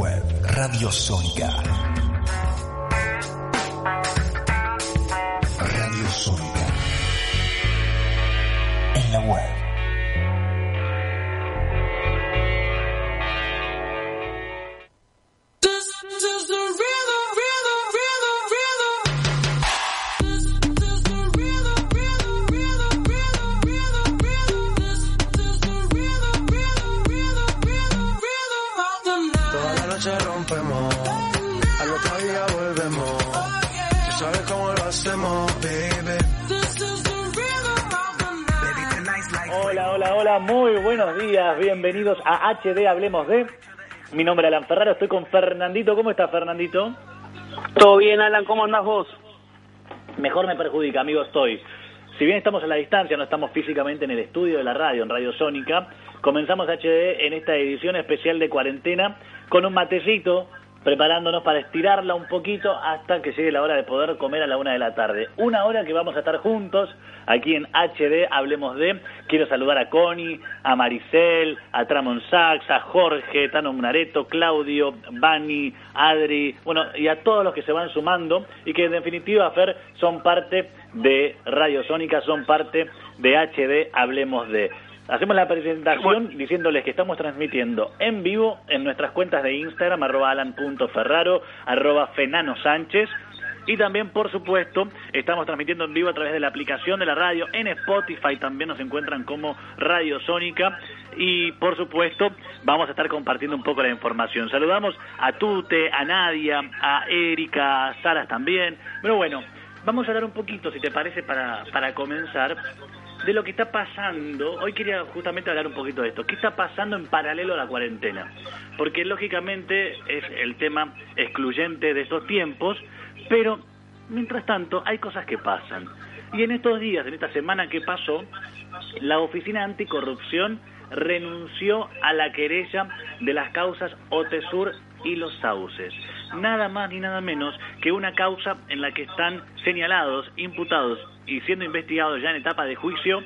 web Radio Sónica. Radio Sónica. En la web. Muy buenos días, bienvenidos a HD Hablemos de. Mi nombre es Alan Ferraro, estoy con Fernandito. ¿Cómo estás, Fernandito? Todo bien, Alan, ¿cómo andás vos? Mejor me perjudica, amigo, estoy. Si bien estamos a la distancia, no estamos físicamente en el estudio de la radio, en Radio Sónica, comenzamos HD en esta edición especial de cuarentena con un matecito, preparándonos para estirarla un poquito hasta que llegue la hora de poder comer a la una de la tarde. Una hora que vamos a estar juntos aquí en HD, hablemos de. Quiero saludar a Connie, a Maricel, a Tramon Sachs, a Jorge, Tano Munareto, Claudio, Bani, Adri, bueno, y a todos los que se van sumando y que en definitiva, Fer, son parte de Radio Sónica, son parte de HD, hablemos de. Hacemos la presentación diciéndoles que estamos transmitiendo en vivo en nuestras cuentas de Instagram, arroba alan.ferraro, arroba fenano sánchez, y también, por supuesto, estamos transmitiendo en vivo a través de la aplicación de la radio. En Spotify también nos encuentran como Radio Sónica. Y, por supuesto, vamos a estar compartiendo un poco la información. Saludamos a Tute, a Nadia, a Erika, a Sara también. Pero bueno, vamos a hablar un poquito, si te parece, para, para comenzar, de lo que está pasando. Hoy quería justamente hablar un poquito de esto. ¿Qué está pasando en paralelo a la cuarentena? Porque, lógicamente, es el tema excluyente de estos tiempos pero, mientras tanto, hay cosas que pasan. Y en estos días, en esta semana que pasó, la Oficina Anticorrupción renunció a la querella de las causas Otesur y los sauces. Nada más ni nada menos que una causa en la que están señalados, imputados y siendo investigados ya en etapa de juicio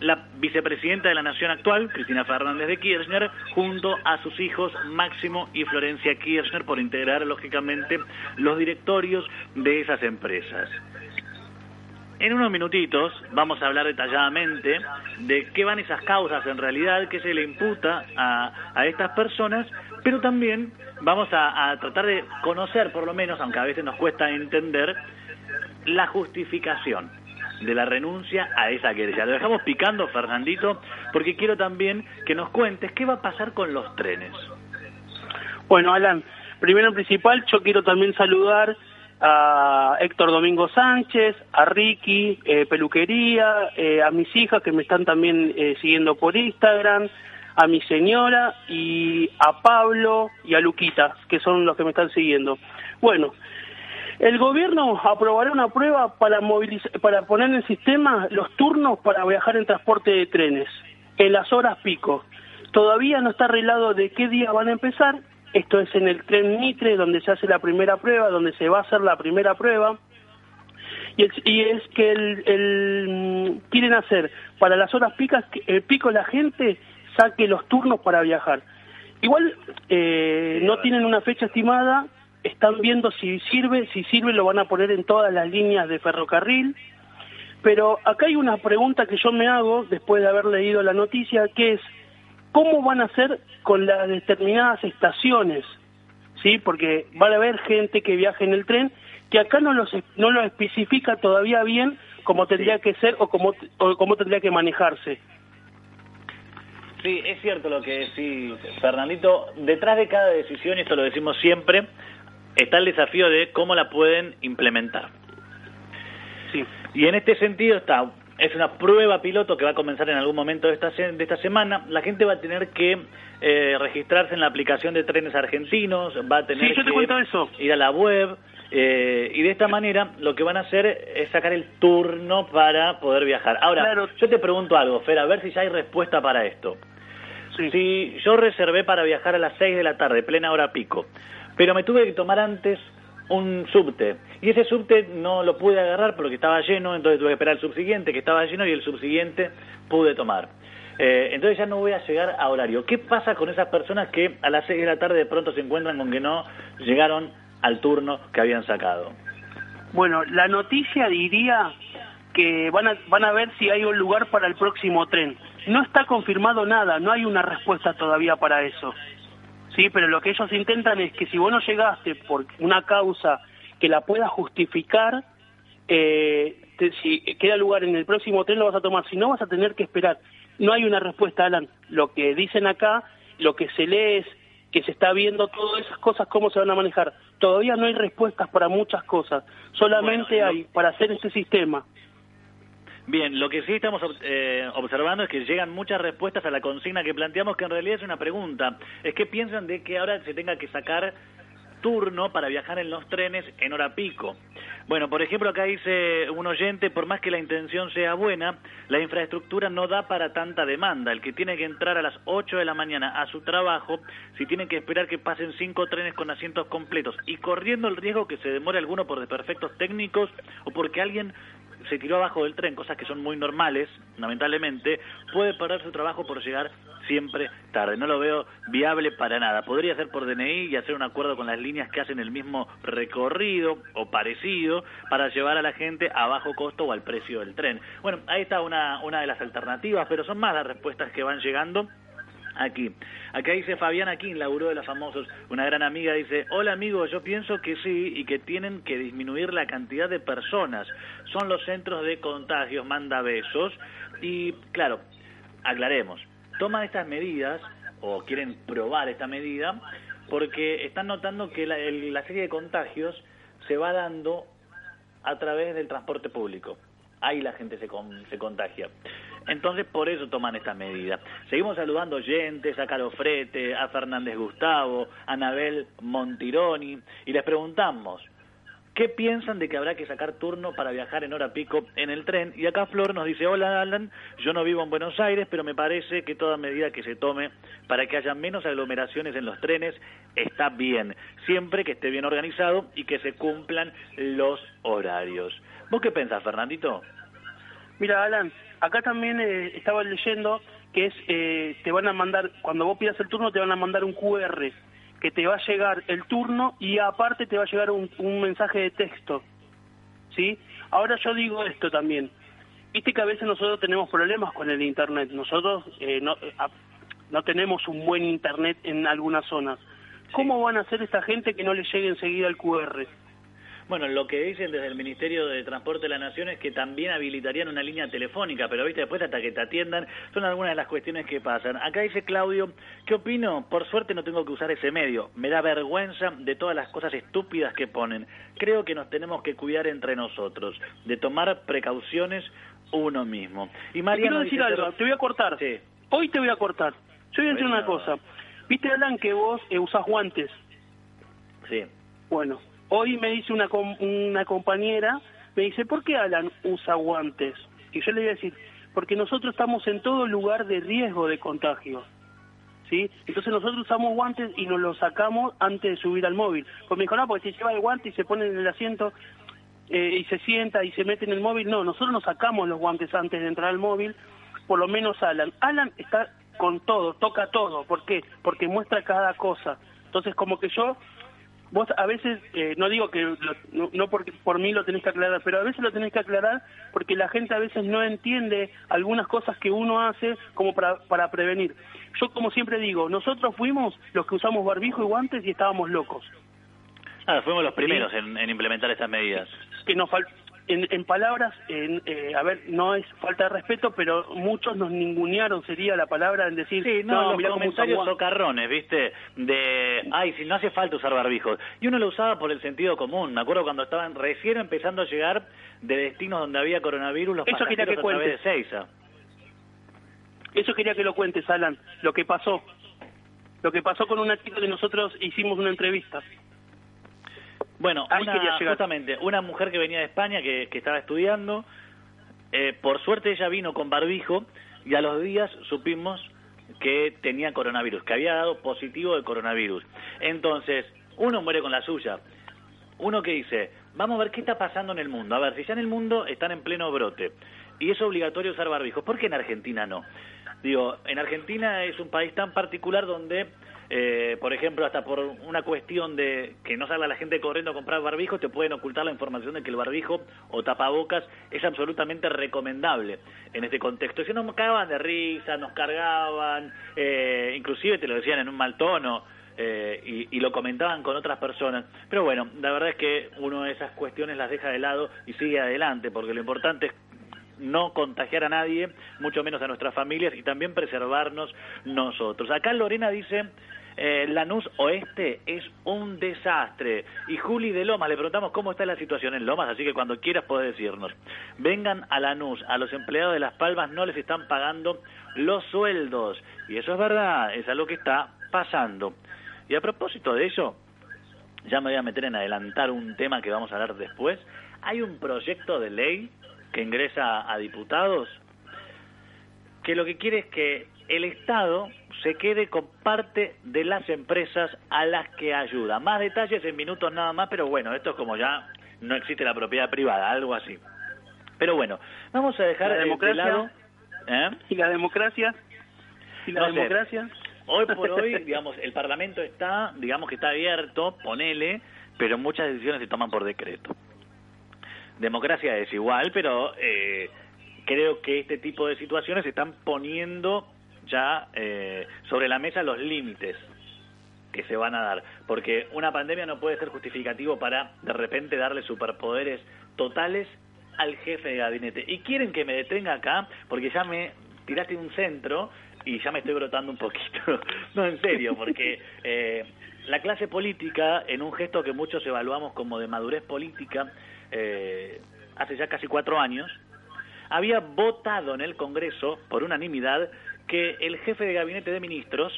la vicepresidenta de la Nación actual, Cristina Fernández de Kirchner, junto a sus hijos Máximo y Florencia Kirchner, por integrar, lógicamente, los directorios de esas empresas. En unos minutitos vamos a hablar detalladamente de qué van esas causas en realidad, qué se le imputa a, a estas personas, pero también vamos a tratar de conocer, por lo menos, aunque a veces nos cuesta entender, la justificación de la renuncia a esa querella. Lo dejamos picando, Fernandito, porque quiero también que nos cuentes qué va a pasar con los trenes. Bueno, Alan, primero en principal, yo quiero también saludar a Héctor Domingo Sánchez, a Ricky, eh, Peluquería, eh, a mis hijas que me están también eh, siguiendo por Instagram, a mi señora y a Pablo y a Luquita, que son los que me están siguiendo. Bueno, el gobierno aprobará una prueba para, para poner en sistema los turnos para viajar en transporte de trenes en las horas pico. Todavía no está arreglado de qué día van a empezar. Esto es en el tren Mitre, donde se hace la primera prueba, donde se va a hacer la primera prueba. Y, es que el, el, quieren hacer para las horas picas, el pico la gente saque los turnos para viajar. Igual eh, no tienen una fecha estimada, están viendo si sirve, si sirve lo van a poner en todas las líneas de ferrocarril, pero acá hay una pregunta que yo me hago después de haber leído la noticia, que es, ¿cómo van a hacer con las determinadas estaciones? ¿Sí? Porque van a haber gente que viaje en el tren que acá no, los, no lo especifica todavía bien cómo tendría que ser o cómo, o cómo tendría que manejarse. Sí, es cierto lo que decís, Fernandito. Detrás de cada decisión, y esto lo decimos siempre, está el desafío de cómo la pueden implementar. Sí. Y en este sentido está es una prueba piloto que va a comenzar en algún momento de esta, de esta semana. La gente va a tener que eh, registrarse en la aplicación de trenes argentinos, va a tener que ir a la web. Eh, y de esta manera lo que van a hacer es sacar el turno para poder viajar. Ahora, yo te pregunto algo, Fer, a ver si ya hay respuesta para esto. Si yo reservé para viajar a las 6 de la tarde, plena hora pico, pero me tuve que tomar antes un subte. Y ese subte no lo pude agarrar porque estaba lleno, entonces tuve que esperar el subsiguiente que estaba lleno y el subsiguiente pude tomar. Eh, entonces ya no voy a llegar a horario. ¿Qué pasa con esas personas que a las 6 de la tarde de pronto se encuentran con que no llegaron al turno que habían sacado? Bueno, la noticia diría que van a, van a ver si hay un lugar para el próximo tren. No está confirmado nada, no hay una respuesta todavía para eso. Sí, pero lo que ellos intentan es que si vos no llegaste por una causa que la pueda justificar, eh, si queda lugar en el próximo tren lo vas a tomar, si no vas a tener que esperar. No hay una respuesta, Alan. Lo que dicen acá, lo que se lee es que se está viendo todas esas cosas, cómo se van a manejar. Todavía no hay respuestas para muchas cosas, solamente hay para hacer este sistema. Bien, lo que sí estamos eh, observando es que llegan muchas respuestas a la consigna que planteamos, que en realidad es una pregunta. Es que piensan de que ahora se tenga que sacar turno para viajar en los trenes en hora pico. Bueno, por ejemplo, acá dice un oyente, por más que la intención sea buena, la infraestructura no da para tanta demanda. El que tiene que entrar a las 8 de la mañana a su trabajo, si tiene que esperar que pasen cinco trenes con asientos completos y corriendo el riesgo que se demore alguno por desperfectos técnicos o porque alguien se tiró abajo del tren, cosas que son muy normales, lamentablemente, puede perder su trabajo por llegar siempre tarde. No lo veo viable para nada. Podría ser por DNI y hacer un acuerdo con las líneas que hacen el mismo recorrido o parecido para llevar a la gente a bajo costo o al precio del tren. Bueno, ahí está una, una de las alternativas, pero son más las respuestas que van llegando aquí. Acá dice Fabiana King, laburó de los famosos, una gran amiga, dice, hola amigo, yo pienso que sí y que tienen que disminuir la cantidad de personas. Son los centros de contagios, manda besos. Y claro, aclaremos, toman estas medidas o quieren probar esta medida porque están notando que la, la serie de contagios se va dando a través del transporte público. Ahí la gente se, se contagia. Entonces, por eso toman esta medida. Seguimos saludando oyentes, a Frete, a Fernández Gustavo, a Anabel Montironi, y les preguntamos, ¿qué piensan de que habrá que sacar turno para viajar en hora pico en el tren? Y acá Flor nos dice, hola Alan, yo no vivo en Buenos Aires, pero me parece que toda medida que se tome para que haya menos aglomeraciones en los trenes está bien, siempre que esté bien organizado y que se cumplan los horarios. ¿Vos qué pensás, Fernandito? Mira, Alan, acá también eh, estaba leyendo que es, eh, te van a mandar, cuando vos pidas el turno, te van a mandar un QR, que te va a llegar el turno y aparte te va a llegar un, mensaje de texto. ¿Sí? Ahora yo digo esto también. Viste que a veces nosotros tenemos problemas con el Internet. Nosotros eh, no, no tenemos un buen Internet en algunas zonas. ¿Cómo van a hacer esta gente que no le llegue enseguida el QR? Bueno, lo que dicen desde el Ministerio de Transporte de la Nación es que también habilitarían una línea telefónica, pero viste, después hasta que te atiendan, son algunas de las cuestiones que pasan. Acá dice Claudio, ¿qué opino? Por suerte no tengo que usar ese medio. Me da vergüenza de todas las cosas estúpidas que ponen. Creo que nos tenemos que cuidar entre nosotros, de tomar precauciones uno mismo. Y María quiero decir algo, te voy a cortar. Sí. Hoy te voy a cortar. Yo voy a decir una cosa. ¿Viste, Alan, que vos eh, usás guantes? Sí. Bueno, Hoy me dice una, una compañera, me dice, ¿por qué Alan usa guantes? Y yo le voy a decir, porque nosotros estamos en todo lugar de riesgo de contagio. ¿Sí? Entonces nosotros usamos guantes y nos los sacamos antes de subir al móvil. Pues me dijo, no, porque si lleva el guante y se pone en el asiento eh, y se sienta y se mete en el móvil, no, nosotros nos sacamos los guantes antes de entrar al móvil, por lo menos Alan. Alan está con todo, toca todo. ¿Por qué? Porque muestra cada cosa. Entonces como que yo vos a veces, eh, no digo que no, porque por mí lo tenés que aclarar, pero a veces lo tenés que aclarar porque la gente a veces no entiende algunas cosas que uno hace como para, para prevenir. Yo como siempre digo, nosotros fuimos los que usamos barbijo y guantes y estábamos locos. Ah, fuimos los primeros en, implementar estas medidas. Que nos en, en palabras, en, eh, a ver, no es falta de respeto, pero muchos nos ningunearon, sería la palabra, en decir, Sí, no, los mirá comentarios usa Juan". socarrones, ¿viste? De, ay, si no hace falta usar barbijos. Y uno lo usaba por el sentido común. Me acuerdo cuando estaban recién empezando a llegar de destinos donde había coronavirus los Eso quería que través de cuentes. Seiza. Eso quería que lo cuentes, Alan, lo que pasó. Lo que pasó con una chica que nosotros hicimos una entrevista. Bueno, una- justamente, una mujer que venía de España, que, que estaba estudiando, eh, por suerte ella vino con barbijo y a los días supimos que tenía coronavirus, que había dado positivo de coronavirus. Entonces, uno muere con la suya. Uno que dice, vamos a ver qué está pasando en el mundo. A ver, si ya en el mundo están en pleno brote y es obligatorio usar barbijos, ¿por qué en Argentina no? Digo, en Argentina es un país tan particular donde, eh, por ejemplo, hasta por una cuestión de que no salga la gente corriendo a comprar barbijos, te pueden ocultar la información de que el barbijo o tapabocas es absolutamente recomendable en este contexto. Si nos cagaban de risa, nos cargaban, eh, inclusive te lo decían en un mal tono. eh, y, y lo comentaban con otras personas. Pero bueno, la verdad es que uno de esas cuestiones las deja de lado y sigue adelante, porque lo importante es no contagiar a nadie, mucho menos a nuestras familias y también preservarnos nosotros. Acá Lorena dice, eh, Lanús Oeste es un desastre. Y Juli de Lomas, le preguntamos cómo está la situación en Lomas, así que cuando quieras podés decirnos. Vengan a Lanús, a los empleados de Las Palmas no les están pagando los sueldos. Y eso es verdad, es algo que está pasando. Y a propósito de ello, ya me voy a meter en adelantar un tema que vamos a hablar después. Hay un proyecto de ley que ingresa a diputados que lo que quiere es que el Estado se quede con parte de las empresas a las que ayuda. Más detalles en minutos nada más, pero bueno, esto es como ya no existe la propiedad privada, algo así. Pero bueno, vamos a dejar ¿La de democracia? lado... ¿eh? ¿Y la democracia? ¿Y la No sé. democracia? Hoy por hoy, digamos, el Parlamento está, digamos que está abierto, ponele, pero muchas decisiones se toman por decreto. Democracia es igual, pero eh, creo que este tipo de situaciones están poniendo ya eh, sobre la mesa los límites que se van a dar, porque una pandemia no puede ser justificativo para de repente darle superpoderes totales al jefe de gabinete. Y quieren que me detenga acá, porque ya me tiraste un centro y ya me estoy brotando un poquito. no, en serio, porque eh, la clase política, en un gesto que muchos evaluamos como de madurez política, eh, hace ya casi cuatro años, había votado en el Congreso, por unanimidad, que el jefe de gabinete de ministros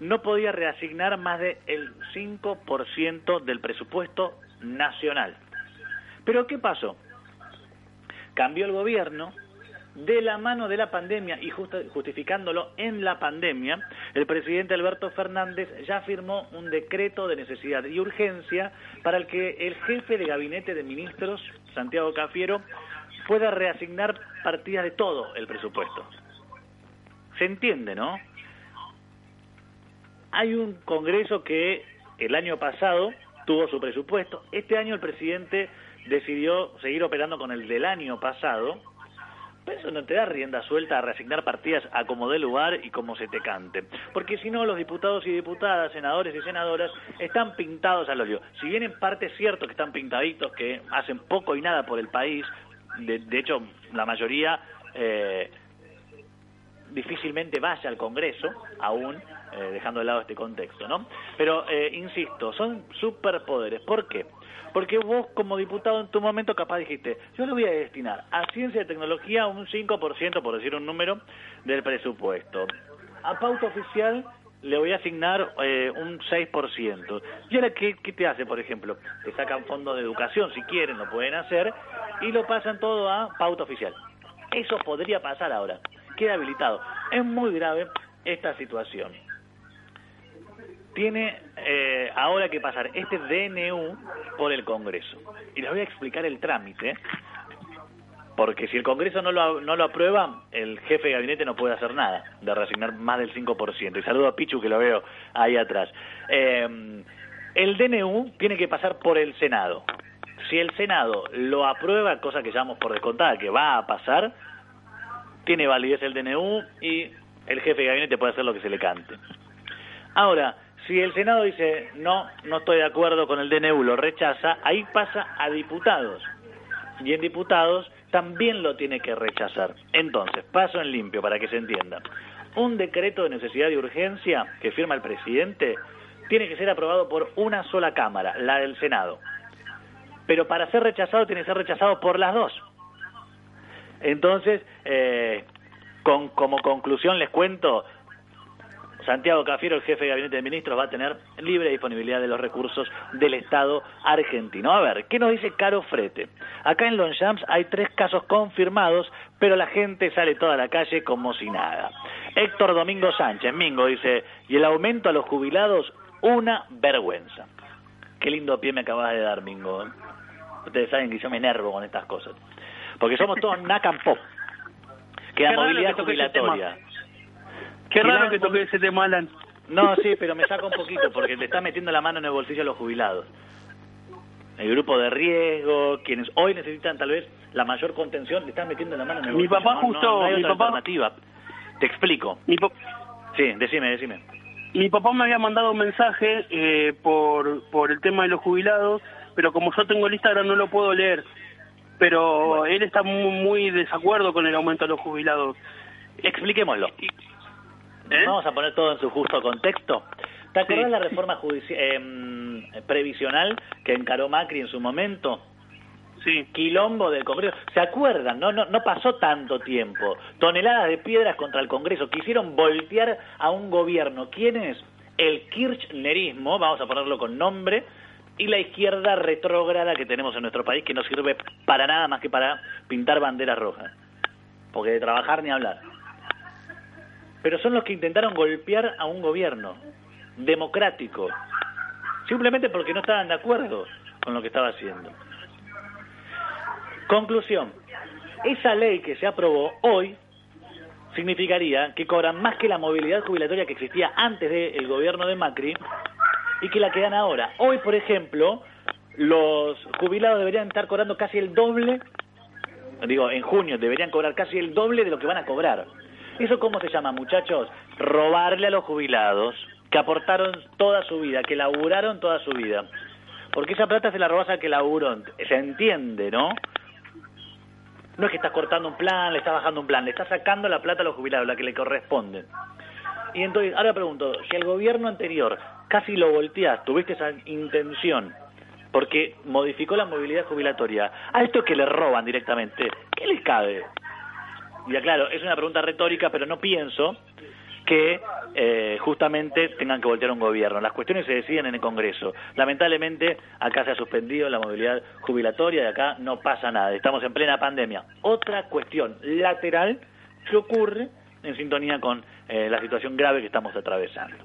no podía reasignar más del 5% del presupuesto nacional. Pero ¿qué pasó? Cambió el gobierno, de la mano de la pandemia y justificándolo en la pandemia, el presidente Alberto Fernández ya firmó un decreto de necesidad y urgencia para el que el jefe de gabinete de ministros, Santiago Cafiero, pueda reasignar partidas de todo el presupuesto. Se entiende, ¿no? Hay un Congreso que el año pasado tuvo su presupuesto. Este año el presidente decidió seguir operando con el del año pasado. Pero eso no te da rienda suelta a reasignar partidas a como dé lugar y como se te cante. Porque si no, los diputados y diputadas, senadores y senadoras están pintados al óleo. Si bien en parte es cierto que están pintaditos, que hacen poco y nada por el país, de, de hecho la mayoría eh, difícilmente vaya al Congreso, aún eh, dejando de lado este contexto, ¿no? Pero, eh, insisto, son superpoderes. ¿Por qué? Porque vos como diputado en tu momento capaz dijiste, yo le voy a destinar a ciencia y tecnología un 5%, por decir un número, del presupuesto. A pauta oficial le voy a asignar eh, un 6%. ¿Y ahora qué, qué te hace, por ejemplo? Te sacan fondos de educación, si quieren, lo pueden hacer, y lo pasan todo a pauta oficial. Eso podría pasar ahora. Queda habilitado. Es muy grave esta situación. Tiene eh, ahora que pasar este DNU por el Congreso. Y les voy a explicar el trámite. Porque si el Congreso no lo, no lo aprueba, el jefe de gabinete no puede hacer nada de reasignar más del 5%. Y saludo a Pichu que lo veo ahí atrás. Eh, el DNU tiene que pasar por el Senado. Si el Senado lo aprueba, cosa que llamamos por descontada, que va a pasar, tiene validez el DNU y el jefe de gabinete puede hacer lo que se le cante. Ahora, si el Senado dice no, no estoy de acuerdo con el DNU, lo rechaza, ahí pasa a diputados. y en diputados también lo tiene que rechazar. Entonces, paso en limpio para que se entienda. Un decreto de necesidad y urgencia que firma el presidente tiene que ser aprobado por una sola Cámara, la del Senado. Pero para ser rechazado tiene que ser rechazado por las dos. Entonces, eh, con, como conclusión les cuento, Santiago Cafiero, el jefe de gabinete de ministros, va a tener libre disponibilidad de los recursos del Estado argentino. A ver, ¿qué nos dice Caro Frete? Acá en Longchamps hay tres casos confirmados, pero la gente sale toda a la calle como si nada. Héctor Domingo Sánchez, Mingo, dice, y el aumento a los jubilados, una vergüenza. Qué lindo pie me acabas de dar, Mingo. Ustedes saben que yo me enervo con estas cosas. Porque somos todos Pop. Que la movilidad jubilatoria Qué raro que toque ese tema, Alan. No, sí, pero me saca un poquito porque te está metiendo la mano en el bolsillo a los jubilados. El grupo de riesgo, quienes hoy necesitan tal vez la mayor contención, le están metiendo la mano en el bolsillo. Mi papá justo, hay mi otra papá, alternativa. Te explico. Mi sí, decime, decime. Mi papá me había mandado un mensaje eh, por, por el tema de los jubilados, pero como yo tengo el Instagram no lo puedo leer. Pero él está muy, muy desacuerdo con el aumento de los jubilados. Expliquémoslo. ¿Eh? Vamos a poner todo en su justo contexto. ¿Te acuerdas la reforma em, previsional que encaró Macri en su momento? Sí. Quilombo del Congreso. ¿Se acuerdan? No, no, no pasó tanto tiempo. Toneladas de piedras contra el Congreso. Quisieron voltear a un gobierno. ¿Quién es? El kirchnerismo, vamos a ponerlo con nombre, y la izquierda retrógrada que tenemos en nuestro país, que no sirve para nada más que para pintar banderas rojas. Porque de trabajar ni hablar pero son los que intentaron golpear a un gobierno democrático, simplemente porque no estaban de acuerdo con lo que estaba haciendo. Conclusión, esa ley que se aprobó hoy significaría que cobran más que la movilidad jubilatoria que existía antes del gobierno de Macri y que la que dan ahora. Hoy, por ejemplo, los jubilados deberían estar cobrando casi el doble, digo, en junio deberían cobrar casi el doble de lo que van a cobrar. ¿Eso cómo se llama, muchachos? Robarle a los jubilados que aportaron toda su vida, que laburaron toda su vida. Porque esa plata se la robas a que laburó. Se entiende, ¿no? No es que estás cortando un plan, le estás bajando un plan, le estás sacando la plata a los jubilados, la que le corresponde. Y entonces, ahora pregunto, si el gobierno anterior casi lo volteas, tuviste esa intención, porque modificó la movilidad jubilatoria, a esto que le roban directamente, ¿qué les cabe? Ya claro, es una pregunta retórica, pero no pienso que eh, justamente tengan que voltear un gobierno. Las cuestiones se deciden en el Congreso. Lamentablemente, acá se ha suspendido la movilidad jubilatoria y acá no pasa nada. Estamos en plena pandemia. Otra cuestión lateral que ocurre en sintonía con eh, la situación grave que estamos atravesando.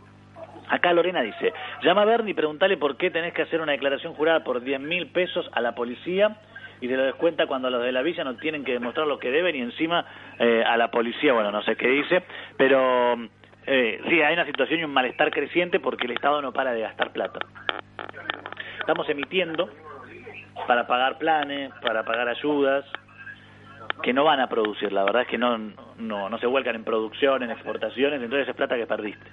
Acá Lorena dice, llama a Bernie y preguntale por qué tenés que hacer una declaración jurada por 10 mil pesos a la policía y se lo descuenta cuando los de la villa no tienen que demostrar lo que deben y encima eh, a la policía, bueno, no sé qué dice, pero eh, sí, hay una situación y un malestar creciente porque el Estado no para de gastar plata. Estamos emitiendo para pagar planes, para pagar ayudas, que no van a producir, la verdad es que no, no, no se vuelcan en producción, en exportaciones, entonces es plata que perdiste.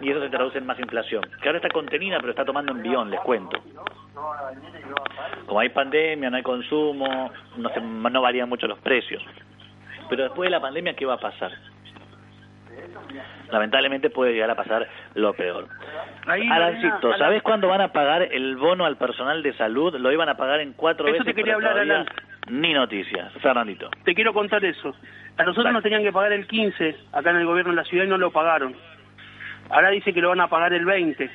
Y eso se traduce en más inflación, que ahora está contenida pero está tomando envión, les cuento. Como hay pandemia, no hay consumo, no, se, no varían mucho los precios. Pero después de la pandemia, ¿qué va a pasar? Lamentablemente puede llegar a pasar lo peor. Arancito, ¿sabes cuándo van a pagar el bono al personal de salud? Lo iban a pagar en cuatro eso veces. te quería hablar, Alan. Ni noticias. Fernandito. Te quiero contar eso. A nosotros nos tenían que pagar el 15 acá en el gobierno de la ciudad y no lo pagaron. Ahora dice que lo van a pagar el 20.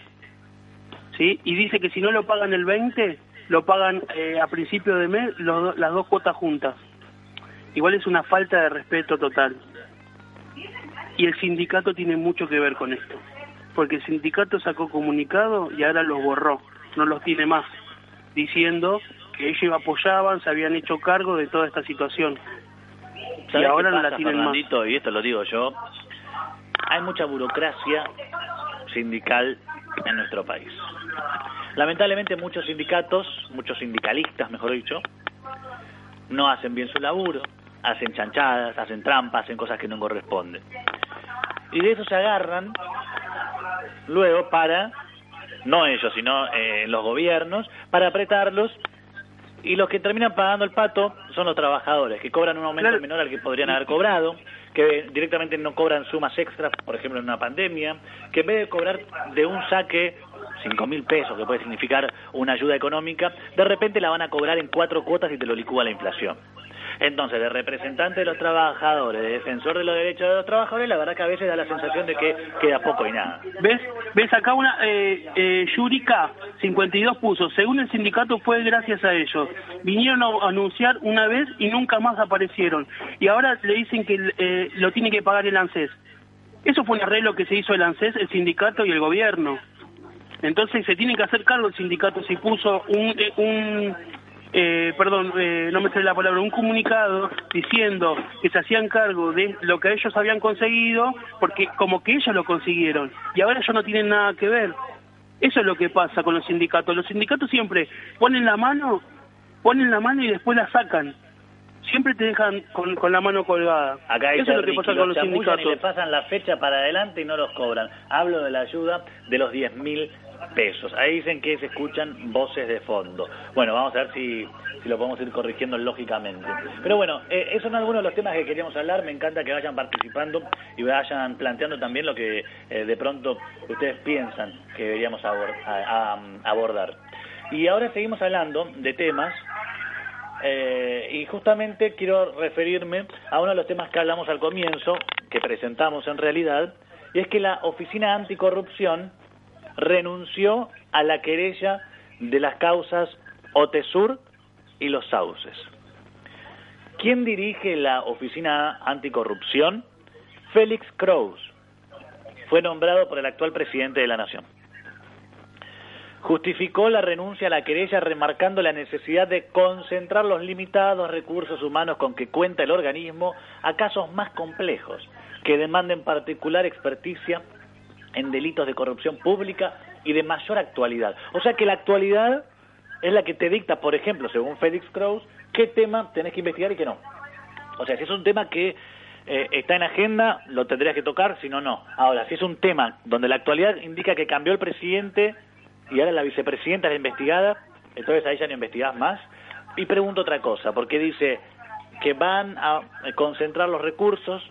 ¿Sí? Y dice que si no lo pagan el 20, lo pagan eh, a principio de mes las dos cuotas juntas. Igual es una falta de respeto total. Y el sindicato tiene mucho que ver con esto. Porque el sindicato sacó comunicado y ahora los borró. No los tiene más. Diciendo que ellos apoyaban, se habían hecho cargo de toda esta situación. Y ahora no la tienen más. Y esto lo digo yo. Hay mucha burocracia sindical en nuestro país. Lamentablemente muchos sindicatos, muchos sindicalistas, mejor dicho, no hacen bien su laburo, hacen chanchadas, hacen trampas, hacen cosas que no corresponden. Y de eso se agarran luego para, no ellos, sino eh, los gobiernos, para apretarlos Y los que terminan pagando el pato son los trabajadores, que cobran un aumento Claro. menor al que podrían haber cobrado, que directamente no cobran sumas extras, por ejemplo en una pandemia, que en vez de cobrar de un saque cinco mil pesos, que puede significar una ayuda económica, de repente la van a cobrar en cuatro cuotas y te lo licúa la inflación. Entonces, de representante de los trabajadores, de defensor de los derechos de los trabajadores, la verdad que a veces da la sensación de que queda poco y nada. ¿Ves? ¿Ves acá una, eh, eh, Yurika, 52 puso, según el sindicato fue gracias a ellos. Vinieron a anunciar una vez y nunca más aparecieron. Y ahora le dicen que eh, lo tiene que pagar el ANSES. Eso fue un arreglo que se hizo el ANSES, el sindicato y el gobierno. Entonces se tiene que hacer cargo el sindicato si puso un, eh, un eh, perdón, eh, no me sale la palabra, un comunicado diciendo que se hacían cargo de lo que ellos habían conseguido, porque como que ellos lo consiguieron, y ahora ellos no tienen nada que ver. Eso es lo que pasa con los sindicatos. Los sindicatos siempre ponen la mano, ponen la mano y después la sacan. Siempre te dejan con, con la mano colgada. Acá Eso es lo que pasa con los chamullan y sindicatos. le pasan la fecha para adelante y no los cobran. Hablo de la ayuda de los 10 mil pesos. Ahí dicen que se escuchan voces de fondo. Bueno, vamos a ver si, si lo podemos ir corrigiendo lógicamente. Pero bueno, eh, esos son algunos de los temas que queríamos hablar. Me encanta que vayan participando y vayan planteando también lo que eh, de pronto ustedes piensan que deberíamos abordar. Y ahora seguimos hablando de temas eh, y justamente quiero referirme a uno de los temas que hablamos al comienzo, que presentamos en realidad, y es que la Oficina Anticorrupción renunció a la querella de las causas Otesur y los Sauces. ¿Quién dirige la Oficina Anticorrupción? Félix Kraus. Fue nombrado por el actual presidente de la Nación justificó la renuncia a la querella remarcando la necesidad de concentrar los limitados recursos humanos con que cuenta el organismo a casos más complejos, que demanden particular experticia en delitos de corrupción pública y de mayor actualidad. O sea que la actualidad es la que te dicta, por ejemplo, según Félix Kraus, qué tema tenés que investigar y qué no. O sea, si es un tema que eh, está en agenda, lo tendrías que tocar, si no, no. Ahora, si es un tema donde la actualidad indica que cambió el presidente y ahora la vicepresidenta es la investigada, entonces ahí ya no investigás más. Y pregunto otra cosa, porque dice que van a concentrar los recursos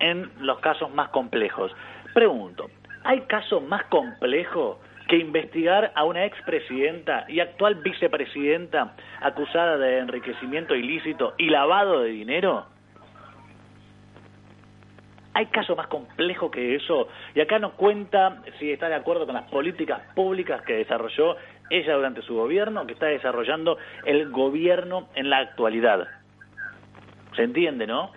en los casos más complejos. Pregunto, ¿hay caso más complejo que investigar a una expresidenta y actual vicepresidenta acusada de enriquecimiento ilícito y lavado de dinero? ¿Hay caso más complejo que eso? Y acá nos cuenta si está de acuerdo con las políticas públicas que desarrolló ella durante su gobierno, que está desarrollando el gobierno en la actualidad. ¿Se entiende, no?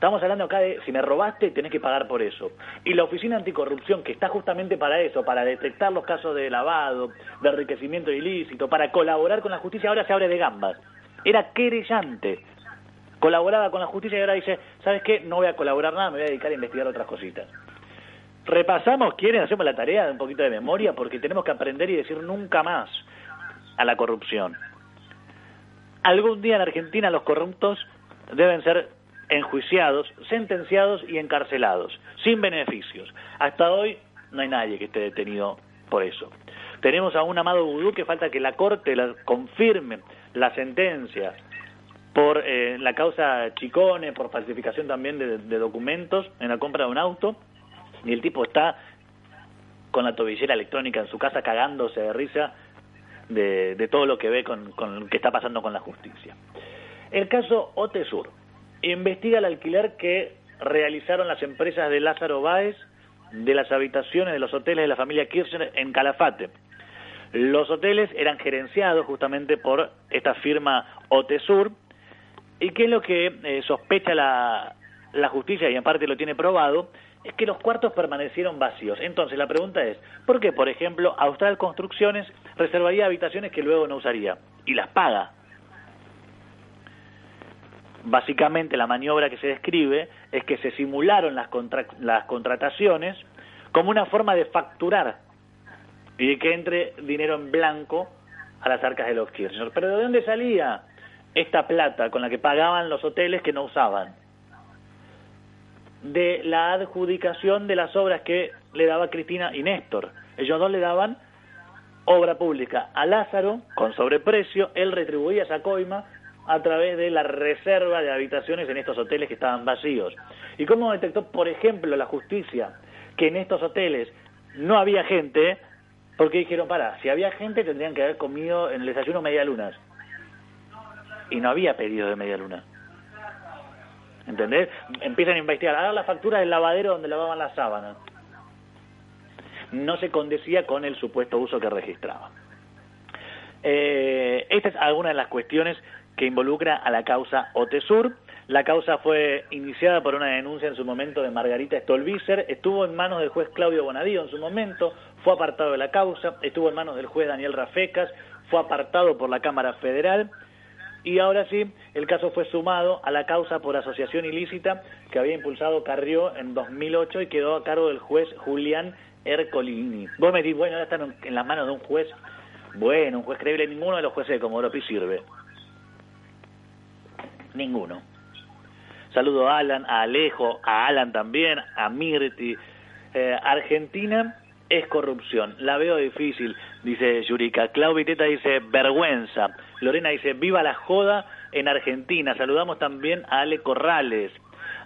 Estamos hablando acá de si me robaste, tenés que pagar por eso. Y la Oficina Anticorrupción, que está justamente para eso, para detectar los casos de lavado, de enriquecimiento ilícito, para colaborar con la justicia, ahora se abre de gambas. Era querellante. Colaboraba con la justicia y ahora dice, ¿sabes qué? No voy a colaborar nada, me voy a dedicar a investigar otras cositas. Repasamos, quieren, hacemos la tarea de un poquito de memoria, porque tenemos que aprender y decir nunca más a la corrupción. Algún día en Argentina los corruptos deben ser enjuiciados, sentenciados y encarcelados, sin beneficios. Hasta hoy no hay nadie que esté detenido por eso. Tenemos a un amado vudú que falta que la Corte la- confirme la sentencia por eh, la causa Chicone, por falsificación también de, documentos en la compra de un auto, y el tipo está con la tobillera electrónica en su casa cagándose de risa de, todo lo que ve con, con lo que está pasando con la justicia. El caso Otesur investiga el alquiler que realizaron las empresas de Lázaro Báez de las habitaciones de los hoteles de la familia Kirchner en Calafate. Los hoteles eran gerenciados justamente por esta firma Otesur, y qué es lo que eh, sospecha la, la justicia, y en parte lo tiene probado, es que los cuartos permanecieron vacíos. Entonces la pregunta es, ¿por qué, por ejemplo, Austral Construcciones reservaría habitaciones que luego no usaría? Y las paga. Básicamente la maniobra que se describe es que se simularon las, contra- las contrataciones como una forma de facturar y de que entre dinero en blanco a las arcas de los Kirchner. Pero ¿de dónde salía esta plata con la que pagaban los hoteles que no usaban? De la adjudicación de las obras que le daba Cristina y Néstor. Ellos dos le daban obra pública a Lázaro con sobreprecio, él retribuía esa coima a través de la reserva de habitaciones en estos hoteles que estaban vacíos. ¿Y cómo detectó, por ejemplo, la justicia que en estos hoteles no había gente? Porque dijeron, para, si había gente tendrían que haber comido en el desayuno media lunas. Y no había pedido de media luna. ¿Entendés? Empiezan a investigar, a dar las facturas del lavadero donde lavaban las sábanas. No se condecía con el supuesto uso que registraba. Eh, esta es alguna de las cuestiones que involucra a la causa Otesur. La causa fue iniciada por una denuncia en su momento de Margarita Stolbizer, estuvo en manos del juez Claudio Bonadío en su momento, fue apartado de la causa, estuvo en manos del juez Daniel Rafecas, fue apartado por la Cámara Federal y ahora sí, el caso fue sumado a la causa por asociación ilícita que había impulsado Carrió en 2008 y quedó a cargo del juez Julián Ercolini. Vos me decís, bueno, ahora están en las manos de un juez, bueno, un juez creíble, ninguno de los jueces de Comodoro sirve. Ninguno. Saludo a Alan, a Alejo, a Alan también, a Mirti. Eh, Argentina es corrupción. La veo difícil, dice Yurika. Clau Viteta dice vergüenza. Lorena dice viva la joda en Argentina. Saludamos también a Ale Corrales.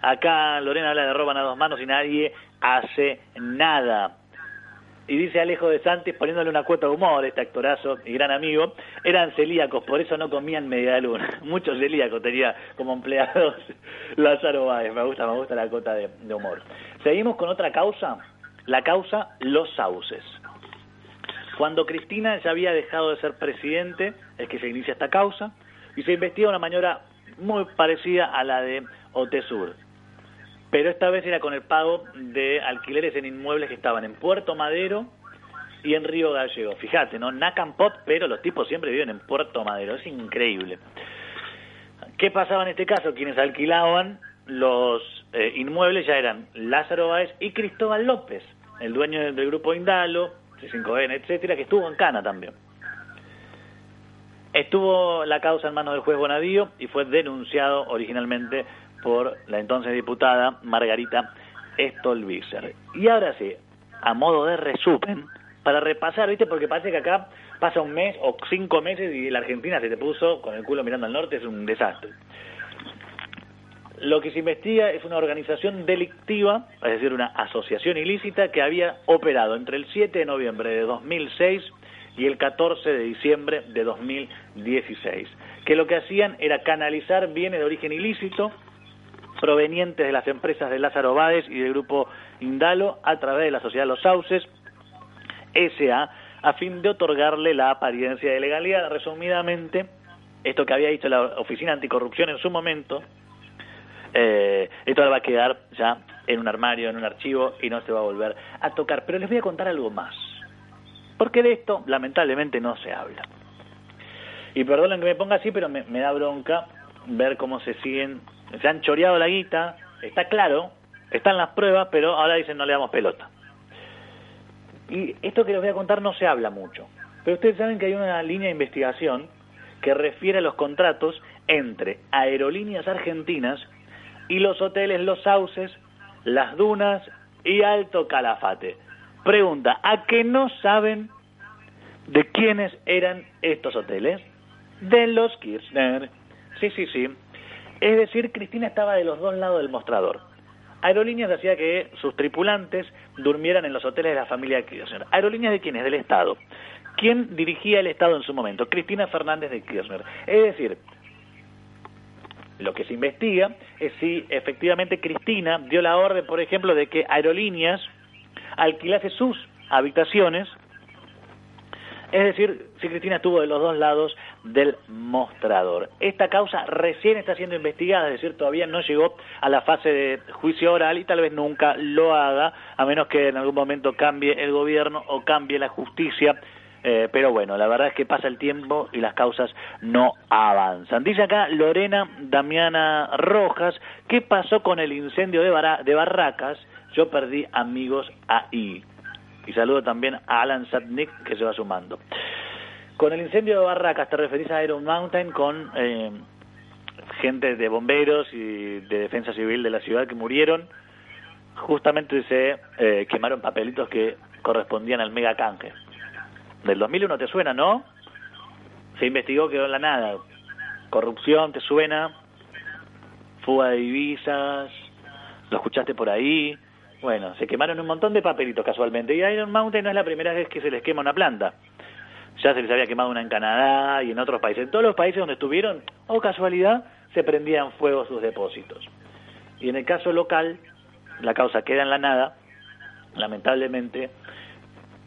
Acá Lorena habla de roban a dos manos y nadie hace nada y dice Alejo de Santis poniéndole una cuota de humor, este actorazo y gran amigo, eran celíacos, por eso no comían media luna. Muchos celíacos tenía como empleados Lázaro Báez, me gusta, me gusta la cuota de, de humor. Seguimos con otra causa, la causa Los Sauces. Cuando Cristina ya había dejado de ser presidente, es que se inicia esta causa, y se investiga una maniobra muy parecida a la de Otesur pero esta vez era con el pago de alquileres en inmuebles que estaban en Puerto Madero y en Río Gallego. Fíjate, ¿no? Nacan Pop, pero los tipos siempre viven en Puerto Madero, es increíble. ¿Qué pasaba en este caso? Quienes alquilaban los eh, inmuebles ya eran Lázaro Báez y Cristóbal López, el dueño del, grupo Indalo, C5N, etcétera, que estuvo en Cana también. Estuvo la causa en manos del juez Bonadío y fue denunciado originalmente por la entonces diputada Margarita Stolbizer. Y ahora sí, a modo de resumen, para repasar, ¿viste? Porque parece que acá pasa un mes o cinco meses y la Argentina se te puso con el culo mirando al norte, es un desastre. Lo que se investiga es una organización delictiva, es decir, una asociación ilícita que había operado entre el 7 de noviembre de 2006 y el 14 de diciembre de 2016, que lo que hacían era canalizar bienes de origen ilícito provenientes de las empresas de Lázaro Báez y del grupo Indalo a través de la sociedad Los Sauces, SA, a fin de otorgarle la apariencia de legalidad. Resumidamente, esto que había dicho la Oficina Anticorrupción en su momento, eh, esto va a quedar ya en un armario, en un archivo y no se va a volver a tocar. Pero les voy a contar algo más, porque de esto lamentablemente no se habla. Y perdonen que me ponga así, pero me da bronca ver cómo se siguen se han choreado la guita, está claro, están las pruebas, pero ahora dicen no le damos pelota. Y esto que les voy a contar no se habla mucho, pero ustedes saben que hay una línea de investigación que refiere a los contratos entre aerolíneas argentinas y los hoteles Los Sauces, Las Dunas y Alto Calafate. Pregunta, ¿a qué no saben de quiénes eran estos hoteles? De los Kirchner. Sí, sí, sí. Es decir, Cristina estaba de los dos lados del mostrador. Aerolíneas hacía que sus tripulantes durmieran en los hoteles de la familia Kirchner. ¿Aerolíneas de quiénes? Del Estado. ¿Quién dirigía el Estado en su momento? Cristina Fernández de Kirchner. Es decir, lo que se investiga es si efectivamente Cristina dio la orden, por ejemplo, de que Aerolíneas alquilase sus habitaciones es decir, si Cristina estuvo de los dos lados del mostrador. Esta causa recién está siendo investigada, es decir, todavía no llegó a la fase de juicio oral y tal vez nunca lo haga, a menos que en algún momento cambie el gobierno o cambie la justicia. Eh, pero bueno, la verdad es que pasa el tiempo y las causas no avanzan. Dice acá Lorena Damiana Rojas, ¿qué pasó con el incendio de, de Barracas? Yo perdí amigos ahí. Y saludo también a Alan Satnik que se va sumando. Con el incendio de Barracas te referís a Iron Mountain con eh, gente de bomberos y de defensa civil de la ciudad que murieron. Justamente se eh, quemaron papelitos que correspondían al mega canje. Del 2001 te suena, ¿no? Se investigó, quedó en la nada. Corrupción, ¿te suena? Fuga de divisas, lo escuchaste por ahí. Bueno, se quemaron un montón de papelitos casualmente. Y Iron Mountain no es la primera vez que se les quema una planta. Ya se les había quemado una en Canadá y en otros países. En todos los países donde estuvieron, o casualidad, se prendían fuego sus depósitos. Y en el caso local, la causa queda en la nada, lamentablemente,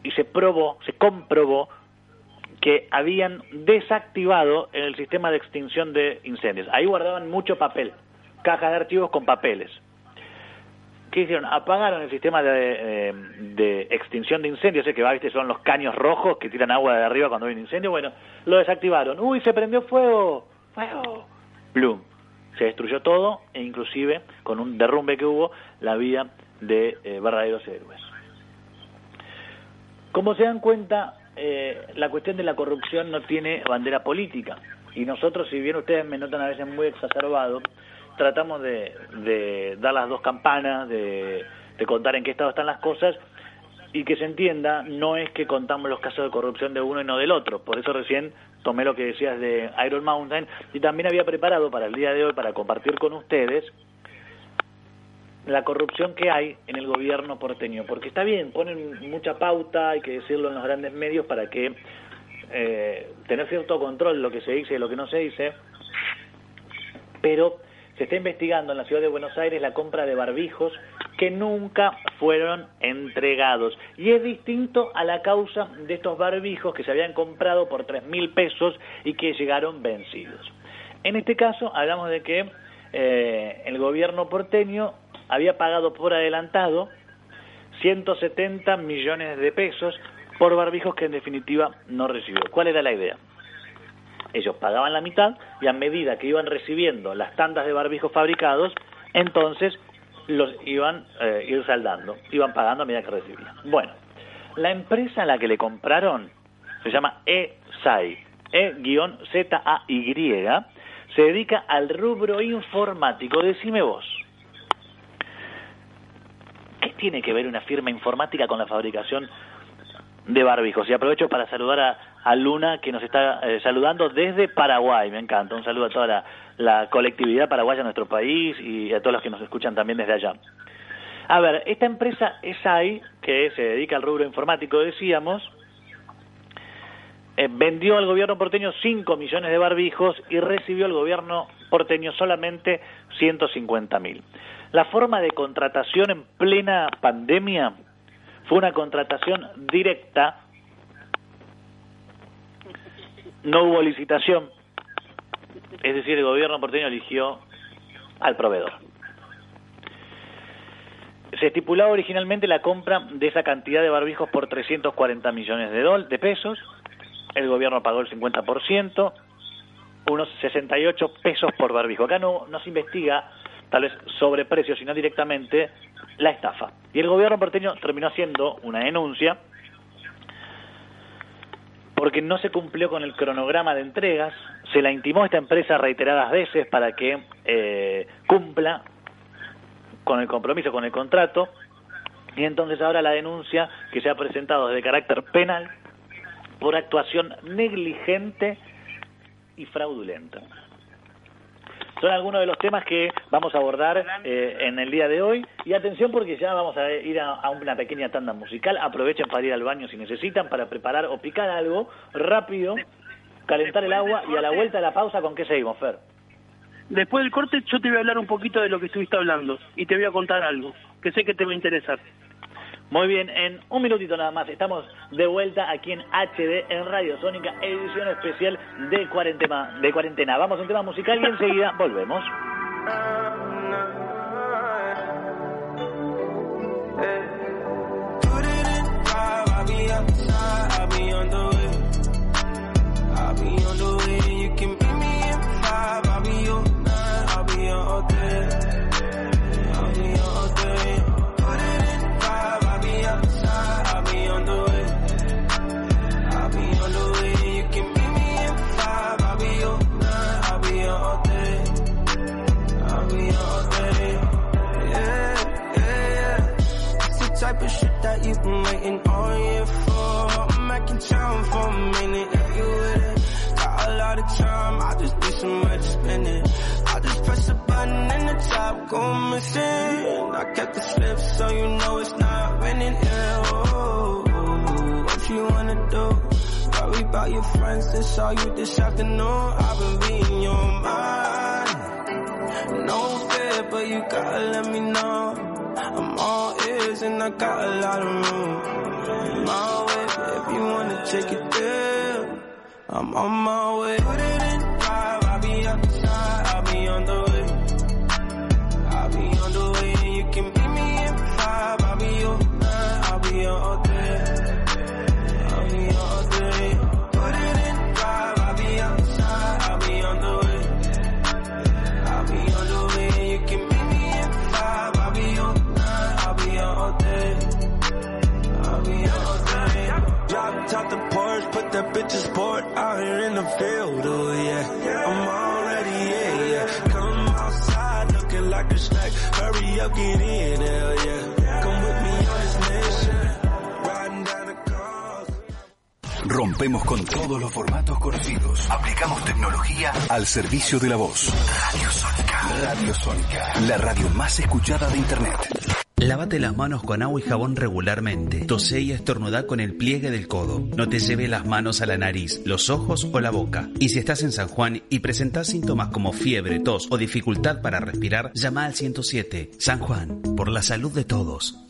y se probó, se comprobó que habían desactivado el sistema de extinción de incendios. Ahí guardaban mucho papel, cajas de archivos con papeles. ¿Qué hicieron? Apagaron el sistema de, de extinción de incendios, ese que va, viste, son los caños rojos que tiran agua de arriba cuando hay un incendio. Bueno, lo desactivaron. ¡Uy, se prendió fuego! ¡Fuego! Plum. Se destruyó todo e inclusive, con un derrumbe que hubo, la vida de eh, verdaderos héroes. Como se dan cuenta, eh, la cuestión de la corrupción no tiene bandera política. Y nosotros, si bien ustedes me notan a veces muy exacerbado, tratamos de, de dar las dos campanas, de, contar en qué estado están las cosas y que se entienda, no es que contamos los casos de corrupción de uno y no del otro. Por eso recién tomé lo que decías de Iron Mountain y también había preparado para el día de hoy, para compartir con ustedes, la corrupción que hay en el gobierno porteño. Porque está bien, ponen mucha pauta, hay que decirlo en los grandes medios para que eh, tener cierto control de lo que se dice y lo que no se dice, pero se está investigando en la ciudad de Buenos Aires la compra de barbijos que nunca fueron entregados. Y es distinto a la causa de estos barbijos que se habían comprado por tres mil pesos y que llegaron vencidos. En este caso hablamos de que eh, el gobierno porteño había pagado por adelantado 170 millones de pesos por barbijos que en definitiva no recibió. ¿Cuál era la idea? Ellos pagaban la mitad y a medida que iban recibiendo las tandas de barbijos fabricados, entonces los iban eh, ir saldando, iban pagando a medida que recibían. Bueno, la empresa a la que le compraron se llama ESAI, E-Z-A-Y, se dedica al rubro informático. Decime vos, ¿qué tiene que ver una firma informática con la fabricación de barbijos? Y aprovecho para saludar a, a Luna que nos está eh, saludando desde Paraguay, me encanta. Un saludo a toda la, colectividad paraguaya de nuestro país y a todos los que nos escuchan también desde allá. A ver, esta empresa ESAI, que se dedica al rubro informático, decíamos, eh, vendió al gobierno porteño 5 millones de barbijos y recibió al gobierno porteño solamente 150 mil. La forma de contratación en plena pandemia fue una contratación directa, no hubo licitación, es decir, el gobierno porteño eligió al proveedor. Se estipulaba originalmente la compra de esa cantidad de barbijos por 340 millones de, dólares, de pesos, el gobierno pagó el 50%, unos 68 pesos por barbijo. Acá no, no se investiga tal vez sobre precios, sino directamente la estafa. Y el gobierno porteño terminó haciendo una denuncia porque no se cumplió con el cronograma de entregas, se la intimó a esta empresa reiteradas veces para que eh, cumpla con el compromiso, con el contrato, y entonces ahora la denuncia que se ha presentado de carácter penal por actuación negligente y fraudulenta. Son algunos de los temas que vamos a abordar eh, en el día de hoy. Y atención porque ya vamos a ir a, a, una pequeña tanda musical. Aprovechen para ir al baño si necesitan, para preparar o picar algo rápido, calentar el agua y a la vuelta de la pausa, ¿con qué seguimos, Fer? Después del corte yo te voy a hablar un poquito de lo que estuviste hablando y te voy a contar algo que sé que te va a interesar. Muy bien, en un minutito nada más estamos de vuelta aquí en HD en Radio Sónica, edición especial de cuarentena. Vamos a un tema musical y enseguida volvemos. in town for a minute, you with it. Got a lot of time, I just need somewhere to spend it. I just press a button and the top go missing. I kept the slip so you know it's not raining. Yeah, oh, what you wanna do? Worry about your friends, they saw you this afternoon. I've been reading your mind. No fear, but you gotta let me know. I'm all ears and I got a lot of room. My way, if you wanna take it there, I'm on my way. Put it in that bitch in sport out here in the field, oh yeah. I'm already, yeah, yeah. Come outside looking like a snack. Hurry up, get in, hell yeah. Come with me on this mission. Rompemos con todos los formatos conocidos. Aplicamos tecnología al servicio de la voz. Radio Sónica. Radio Sónica. La radio más escuchada de Internet. Lávate las manos con agua y jabón regularmente. Tosé y estornudá con el pliegue del codo. No te lleve las manos a la nariz, los ojos o la boca. Y si estás en San Juan y presentás síntomas como fiebre, tos o dificultad para respirar, llama al 107. San Juan, por la salud de todos.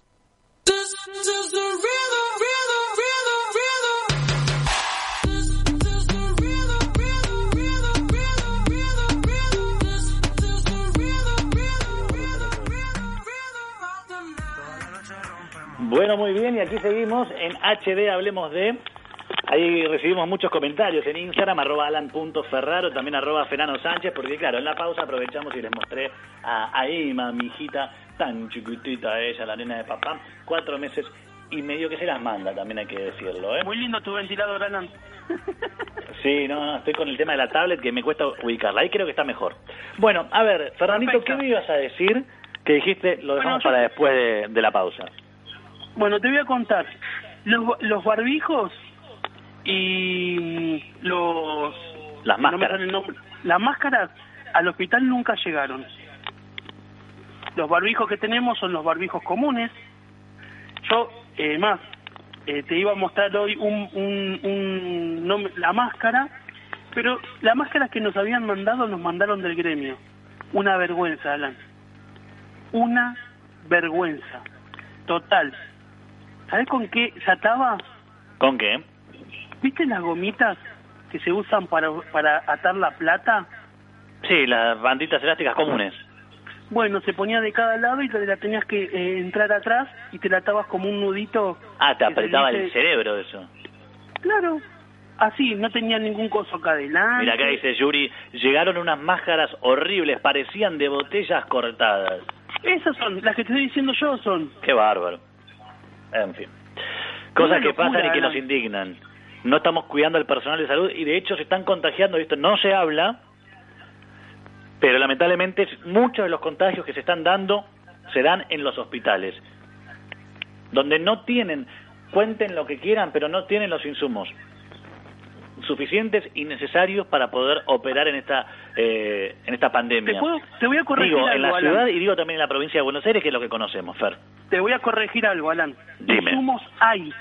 Bueno, muy bien, y aquí seguimos en HD Hablemos de. Ahí recibimos muchos comentarios en Instagram, arroba alan.ferraro, también arroba Fernando Sánchez, porque claro, en la pausa aprovechamos y les mostré a, a Ima, mi hijita, tan chiquitita ella, la nena de papá, cuatro meses y medio que se las manda, también hay que decirlo, ¿eh? Muy lindo tu ventilador, Alan. Sí, no, no, estoy con el tema de la tablet que me cuesta ubicarla, ahí creo que está mejor. Bueno, a ver, Fernandito, Perfecto. ¿qué me ibas a decir? Que dijiste, lo dejamos Bueno, yo- para después de, de la pausa. Bueno, te voy a contar. Los, los barbijos y los... Las no máscaras. nombre. Las máscaras al hospital nunca llegaron. Los barbijos que tenemos son los barbijos comunes. Yo, eh, más, eh, te iba a mostrar hoy un, un, un nom- la máscara, pero la máscara que nos habían mandado nos mandaron del gremio. Una vergüenza, Alan. Una vergüenza. Total. ¿Sabes con qué se ataba? ¿Con qué? ¿Viste las gomitas que se usan para, para atar la plata? Sí, las banditas elásticas comunes. Bueno, se ponía de cada lado y te la tenías que eh, entrar atrás y te la atabas como un nudito. Ah, te apretaba dice- el cerebro eso. Claro, así, no tenía ningún coso acá adelante. Mira, acá dice Yuri, llegaron unas máscaras horribles, parecían de botellas cortadas. Esas son, las que te estoy diciendo yo son. Qué bárbaro. En fin. Cosas que pasan y que nos indignan. No estamos cuidando al personal de salud y de hecho se están contagiando, esto no se habla, pero lamentablemente muchos de los contagios que se están dando se dan en los hospitales, donde no tienen, cuenten lo que quieran, pero no tienen los insumos suficientes y necesarios para poder operar en esta eh, en esta pandemia. Te, puedo- te voy a corregir digo, en algo, la Alan. ciudad y digo también en la provincia de Buenos Aires, que es lo que conocemos, Fer. Te voy a corregir algo, Alan. Dime. Insumos hay.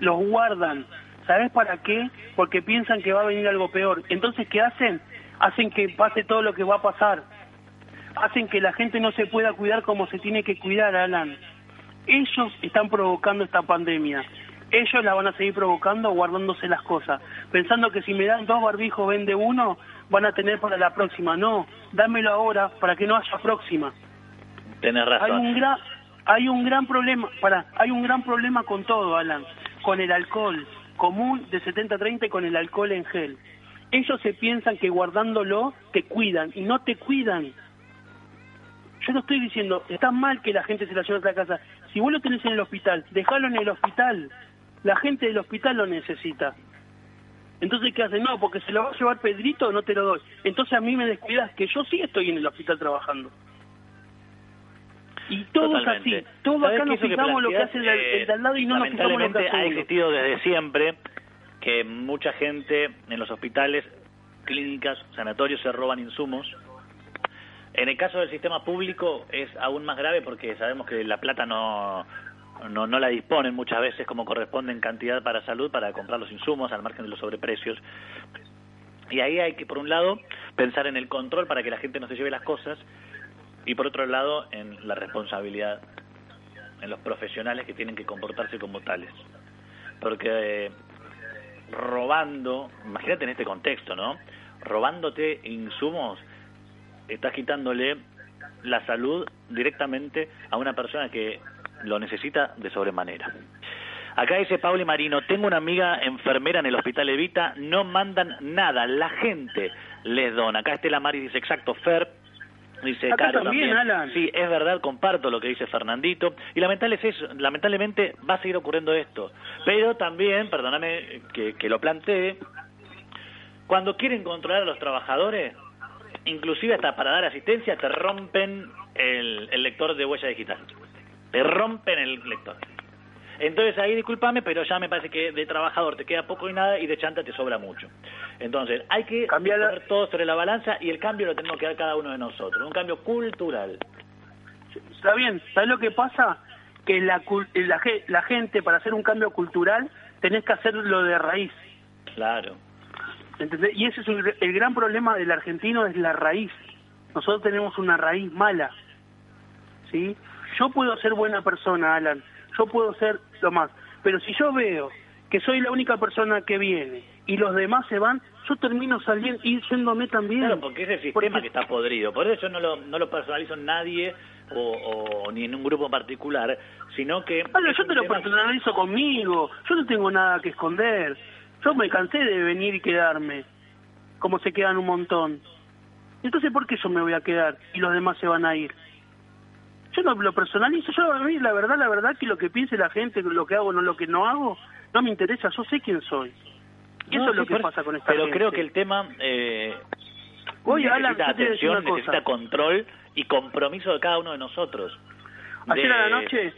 Los guardan. ¿Sabes para qué? Porque piensan que va a venir algo peor. Entonces, ¿qué hacen? Hacen que pase todo lo que va a pasar. Hacen que la gente no se pueda cuidar como se tiene que cuidar, Alan. Ellos están provocando esta pandemia. Ellos la van a seguir provocando guardándose las cosas. Pensando que si me dan dos barbijos, vende uno, van a tener para la próxima. No, dámelo ahora para que no haya próxima. Tenés Hay razón. un gran, hay un gran problema, para, hay un gran problema con todo, Alan, con el alcohol común de 70-30 y con el alcohol en gel. Ellos se piensan que guardándolo te cuidan y no te cuidan. Yo no estoy diciendo, está mal que la gente se la lleve a otra casa. Si vos lo tenés en el hospital, déjalo en el hospital. La gente del hospital lo necesita. Entonces, ¿qué hace? No, porque se lo va a llevar Pedrito, no te lo doy. Entonces a mí me descuidas que yo sí estoy en el hospital trabajando. Y todo Totalmente. es así. Todo ¿Sabés acá nos fijamos lo que hace el, de- el de al lado y no nos fijamos lo que hace ha existido desde siempre que mucha gente en los hospitales, clínicas, sanatorios se roban insumos. En el caso del sistema público es aún más grave porque sabemos que la plata no, no, no la disponen muchas veces como corresponde en cantidad para salud para comprar los insumos al margen de los sobreprecios. Y ahí hay que, por un lado, pensar en el control para que la gente no se lleve las cosas y por otro lado en la responsabilidad en los profesionales que tienen que comportarse como tales. Porque eh, robando, imagínate en este contexto, ¿no? Robándote insumos, estás quitándole la salud directamente a una persona que lo necesita de sobremanera. Acá dice Pauli Marino, tengo una amiga enfermera en el hospital Evita, no mandan nada, la gente les dona. Acá Estela Mari dice, exacto, Fer, dice Acá Caro también, Alan. Sí, es verdad, comparto lo que dice Fernandito. Y lamentable es eso, lamentablemente va a seguir ocurriendo esto. Pero también, perdóname que, que lo plantee, cuando quieren controlar a los trabajadores, inclusive hasta para dar asistencia, te rompen el, el lector de huella digital. Te rompen el lector. Entonces ahí discúlpame, pero ya me parece que de trabajador te queda poco y nada y de chanta te sobra mucho. Entonces hay que Cambiar poner todo sobre la balanza y el cambio lo tenemos que dar cada uno de nosotros, un cambio cultural. Está bien, ¿sabes lo que pasa? Que la, la, la gente, para hacer un cambio cultural, tenés que hacerlo de raíz. Claro. ¿entendés? Y ese es un- el gran problema del argentino, es la raíz. Nosotros tenemos una raíz mala. ¿Sí? Yo puedo ser buena persona, Alan. Yo puedo ser lo más. Pero si yo veo que soy la única persona que viene y los demás se van, yo termino saliendo y yéndome también. Claro, porque es el sistema Porque- que está podrido. Por eso yo no lo, no lo personalizo en nadie o, o ni en un grupo en particular, sino que... Es yo te lo personalizo conmigo. Yo no tengo nada que esconder. Yo me cansé de venir y quedarme, como se quedan un montón. Entonces, ¿por qué yo me voy a quedar y los demás se van a ir? Yo no lo personalizo. Yo, a mí, la verdad, la verdad, que lo que piense la gente, lo que hago, no lo que no hago, no me interesa. Yo sé quién soy. Y No, eso es lo que pasa con esta Pero gente. creo que el tema eh, necesita atención, necesita control y compromiso de cada uno de nosotros. Ayer de, a la noche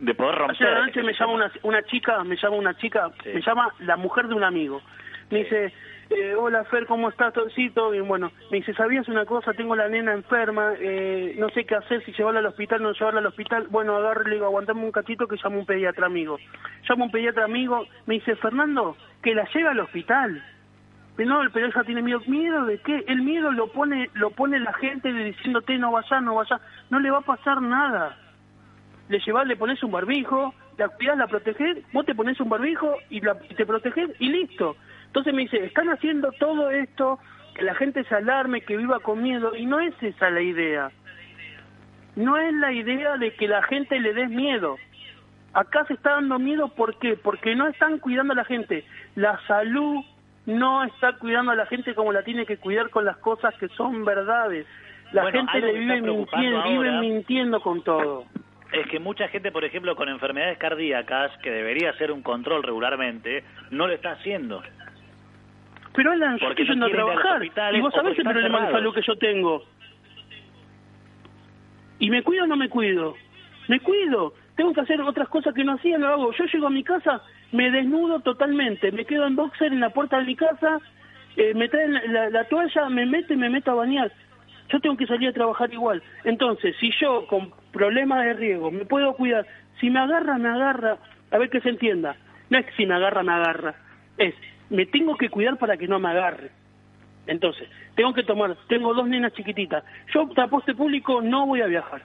De poder romper. Ayer a la noche ese me llama una, una chica, me llama una chica, Sí. me llama la mujer de un amigo. Me Sí. dice, eh, hola Fer, ¿cómo estás? Todo bien. Bueno, me dice, ¿sabías una cosa? Tengo la nena enferma, eh, no sé qué hacer, si llevarla al hospital, no llevarla al hospital. Bueno, agarro y digo, aguantame un cachito que llamo un pediatra amigo. Llamo un pediatra amigo, me dice, Fernando, que la lleve al hospital. Pero no, pero ella tiene miedo. ¿Miedo de qué? El miedo lo pone, lo pone la gente diciéndote no vaya, no vaya. No le va a pasar nada le llevas, le pones un barbijo, la cuidás, la protegés, vos te pones un barbijo y, la, y te protegés y listo. Entonces me dice, están haciendo todo esto, que la gente se alarme, que viva con miedo, y no es esa la idea. No es la idea de que la gente le des miedo. Acá se está dando miedo, ¿por qué? Porque no están cuidando a la gente. La salud no está cuidando a la gente como la tiene que cuidar con las cosas que son verdades. La Bueno, gente le vive mintiendo, vive mintiendo con todo. Es que mucha gente, por ejemplo, con enfermedades cardíacas, que debería hacer un control regularmente, no lo está haciendo. Pero Alan, yo estoy no yendo a trabajar. Y vos sabés el problema de salud que yo tengo. ¿Y me cuido o no me cuido? Me cuido. Tengo que hacer otras cosas que no hacía, lo hago. Yo llego a mi casa, me desnudo totalmente. Me quedo en boxer en la puerta de mi casa, eh, me traen la, la- la toalla, me meto y me meto a bañar. Yo tengo que salir a trabajar igual. Entonces, si yo con problemas de riesgo me puedo cuidar, si me agarra, me agarra. A ver que se entienda. No es que si me agarra, me agarra. Es, me tengo que cuidar para que no me agarre. Entonces, tengo que tomar, tengo dos nenas chiquititas. Yo, transporte público, no voy a viajar.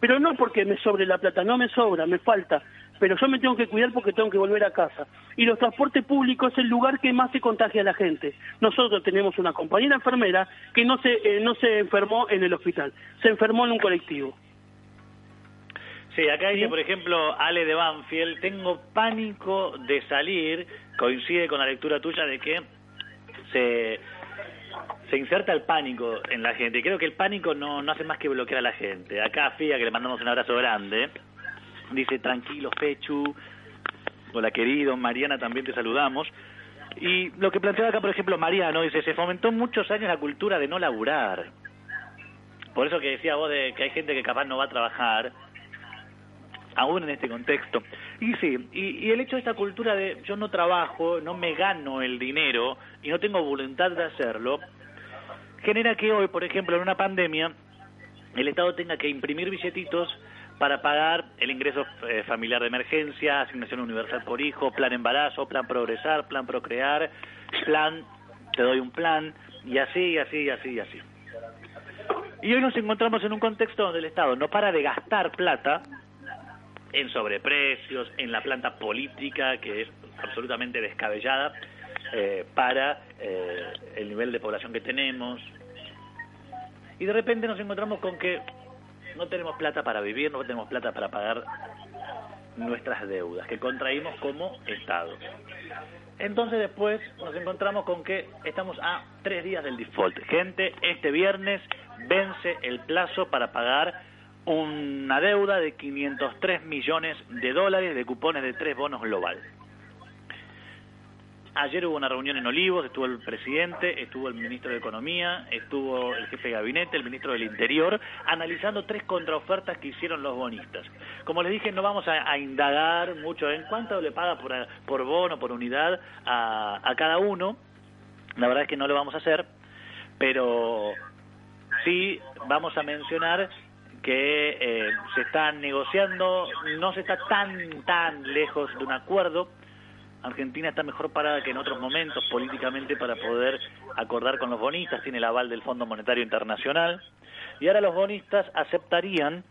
Pero no porque me sobre la plata, no me sobra, me falta. Pero yo me tengo que cuidar porque tengo que volver a casa. Y los transportes públicos es el lugar que más se contagia a la gente. Nosotros tenemos una compañera enfermera que no se, eh, no se enfermó en el hospital, se enfermó en un colectivo. Sí, acá dice, por ejemplo, Ale de Banfield, tengo pánico de salir, coincide con la lectura tuya de que se, se inserta el pánico en la gente. Creo que el pánico no, no hace más que bloquear a la gente. Acá Fía, que le mandamos un abrazo grande, dice, tranquilo, Fechu, hola querido, Mariana también te saludamos. Y lo que planteaba acá, por ejemplo, Mariano, dice, se fomentó muchos años la cultura de no laburar. Por eso que decía vos de que hay gente que capaz no va a trabajar, aún en este contexto. Y sí, y, y, el hecho de esta cultura de yo no trabajo, no me gano el dinero y no tengo voluntad de hacerlo, genera que hoy, por ejemplo, en una pandemia, el Estado tenga que imprimir billetitos para pagar el ingreso eh, familiar de emergencia, asignación universal por hijo, plan embarazo, plan progresar, plan procrear, plan, te doy un plan, y así, y así, y así, y así. Y hoy nos encontramos en un contexto donde el Estado no para de gastar plata en sobreprecios, en la planta política, que es absolutamente descabellada, eh, para eh, el nivel de población que tenemos. Y de repente nos encontramos con que no tenemos plata para vivir, no tenemos plata para pagar nuestras deudas que contraímos como Estado. Entonces después nos encontramos con que estamos a tres días del default. Gente, este viernes vence el plazo para pagar una deuda de 503 millones de dólares de cupones de tres bonos global. Ayer hubo una reunión en Olivos, estuvo el presidente, estuvo el ministro de Economía, estuvo el jefe de gabinete, el ministro del Interior, analizando tres contraofertas que hicieron los bonistas. Como les dije, no vamos a, indagar mucho en cuánto le paga por, por bono, por unidad a, a cada uno. La verdad es que no lo vamos a hacer, pero sí vamos a mencionar que eh, se está negociando, no se está tan, tan lejos de un acuerdo Argentina está mejor parada que en otros momentos políticamente para poder acordar con los bonistas, tiene el aval del Fondo Monetario Internacional, y ahora los bonistas aceptarían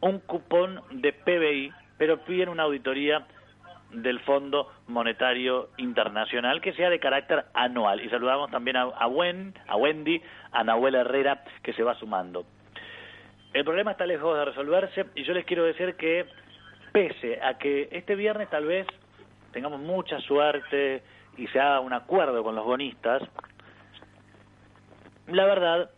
un cupón de PBI, pero piden una auditoría del Fondo Monetario Internacional que sea de carácter anual. Y saludamos también a, a, a Wendy, a Nahuel Herrera, que se va sumando. El problema está lejos de resolverse y yo les quiero decir que pese a que este viernes tal vez tengamos mucha suerte y se haga un acuerdo con los bonistas, la verdad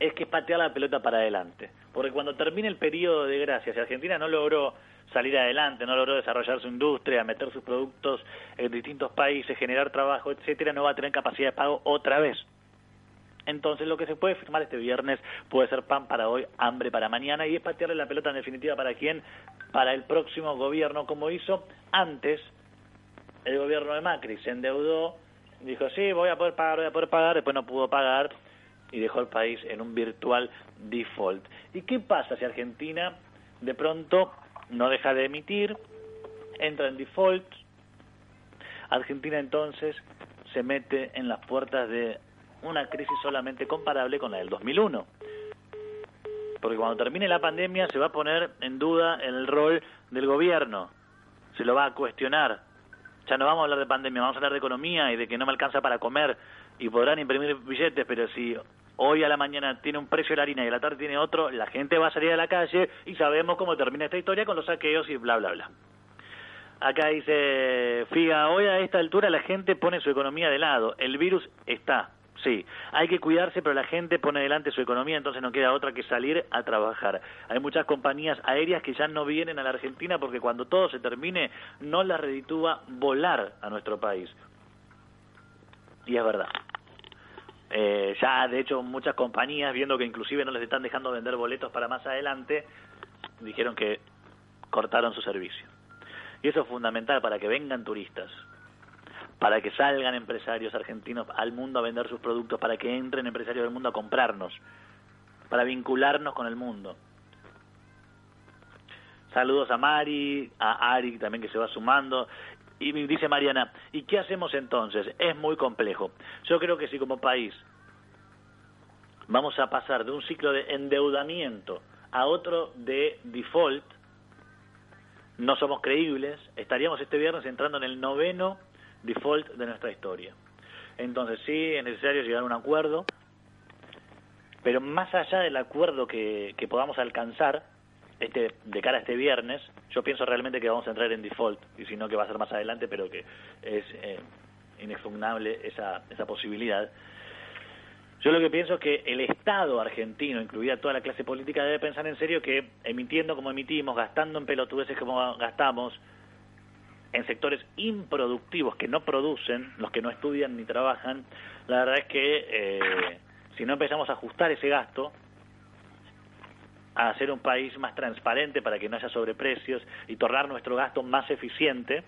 es que patear la pelota para adelante. Porque cuando termine el periodo de gracia, si Argentina no logró salir adelante, no logró desarrollar su industria, meter sus productos en distintos países, generar trabajo, etcétera, no va a tener capacidad de pago otra vez. Entonces lo que se puede firmar este viernes puede ser pan para hoy, hambre para mañana y es patearle la pelota en definitiva para quién, para el próximo gobierno, como hizo antes el gobierno de Macri. Se endeudó, dijo, sí, voy a poder pagar, voy a poder pagar, después no pudo pagar y dejó el país en un virtual default. ¿Y qué pasa si Argentina de pronto no deja de emitir, entra en default? Argentina entonces se mete en las puertas de una crisis solamente comparable con la del 2001 porque cuando termine la pandemia se va a poner en duda el rol del gobierno, se lo va a cuestionar. Ya no vamos a hablar de pandemia, vamos a hablar de economía y de que no me alcanza para comer y podrán imprimir billetes, pero si hoy a la mañana tiene un precio la harina y a la tarde tiene otro, la gente va a salir a la calle y sabemos cómo termina esta historia con los saqueos y bla, bla, bla. Acá dice Figa, hoy a esta altura la gente pone su economía de lado, el virus está, Sí, hay que cuidarse, pero la gente pone delante su economía, entonces no queda otra que salir a trabajar. Hay muchas compañías aéreas que ya no vienen a la Argentina porque cuando todo se termine no las reditúa volar a nuestro país. Y es verdad. Eh, ya, de hecho, muchas compañías, viendo que inclusive no les están dejando vender boletos para más adelante, dijeron que cortaron su servicio. Y eso es fundamental para que vengan turistas para que salgan empresarios argentinos al mundo a vender sus productos, para que entren empresarios del mundo a comprarnos, para vincularnos con el mundo. Saludos a Mari, a Ari también que se va sumando. Y dice Mariana, ¿y qué hacemos entonces? Es muy complejo. Yo creo que si como país vamos a pasar de un ciclo de endeudamiento a otro de default, no somos creíbles, estaríamos este viernes entrando en el noveno default de nuestra historia. Entonces sí, es necesario llegar a un acuerdo, pero más allá del acuerdo que, podamos alcanzar este, de cara a este viernes, yo pienso realmente que vamos a entrar en default, y si no que va a ser más adelante, pero que es eh, inexpugnable esa, esa posibilidad. Yo lo que pienso es que el Estado argentino, incluida toda la clase política, debe pensar en serio que emitiendo como emitimos, gastando en pelotudeces como gastamos, en sectores improductivos que no producen, los que no estudian ni trabajan, la verdad es que eh, si no empezamos a ajustar ese gasto, a hacer un país más transparente para que no haya sobreprecios y tornar nuestro gasto más eficiente,